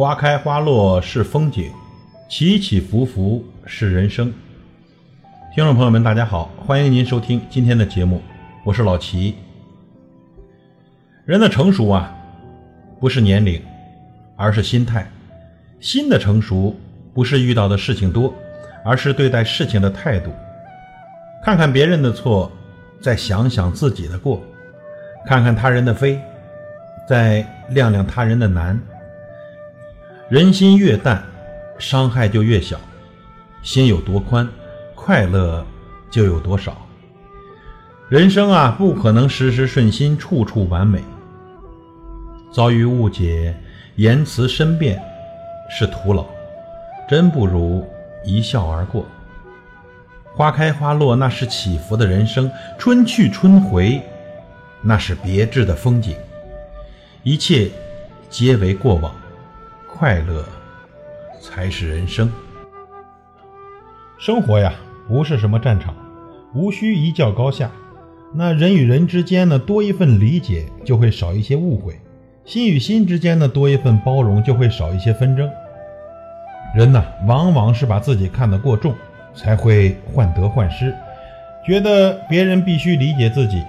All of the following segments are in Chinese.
花开花落是风景，起起伏伏是人生。听众朋友们，大家好，欢迎您收听今天的节目，我是老齐。人的成熟啊，不是年龄，而是心态。心的成熟，不是遇到的事情多，而是对待事情的态度。看看别人的错，再想想自己的过；看看他人的非，再量量他人的难。人心越淡，伤害就越小；心有多宽，快乐就有多少。人生啊，不可能时时顺心，处处完美。遭遇误解，言辞申辩是徒劳，真不如一笑而过。花开花落，那是起伏的人生；春去春回，那是别致的风景。一切皆为过往。快乐才是人生。生活呀，不是什么战场，无需一较高下。那人与人之间呢，多一份理解，就会少一些误会；心与心之间呢，多一份包容，就会少一些纷争。人呢，往往是把自己看得过重，才会患得患失，觉得别人必须理解自己。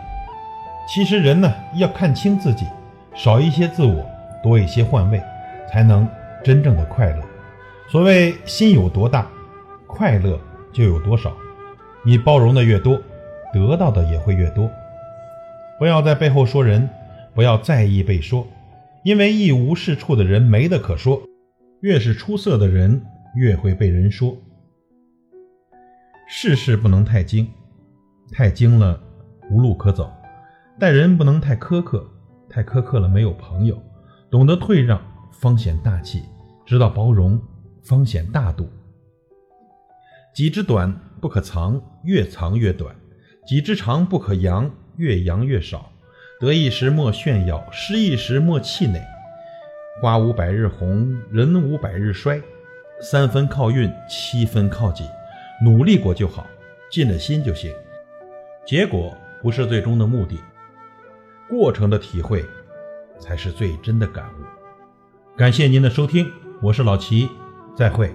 其实人呢，要看清自己，少一些自我，多一些换位，才能。真正的快乐，所谓心有多大，快乐就有多少。你包容的越多，得到的也会越多。不要在背后说人，不要在意被说，因为一无是处的人没得可说。越是出色的人，越会被人说。事事不能太精，太精了无路可走；待人不能太苛刻，太苛刻了没有朋友。懂得退让。方显大气，知道包容，方显大度。己之短不可藏，越藏越短；己之长不可扬，越扬越少。得意时莫炫耀，失意时莫气馁。花无百日红，人无百日衰。三分靠运，七分靠己。努力过就好，尽了心就行。结果不是最终的目的，过程的体会才是最真的感悟。感谢您的收听，我是老齐，再会。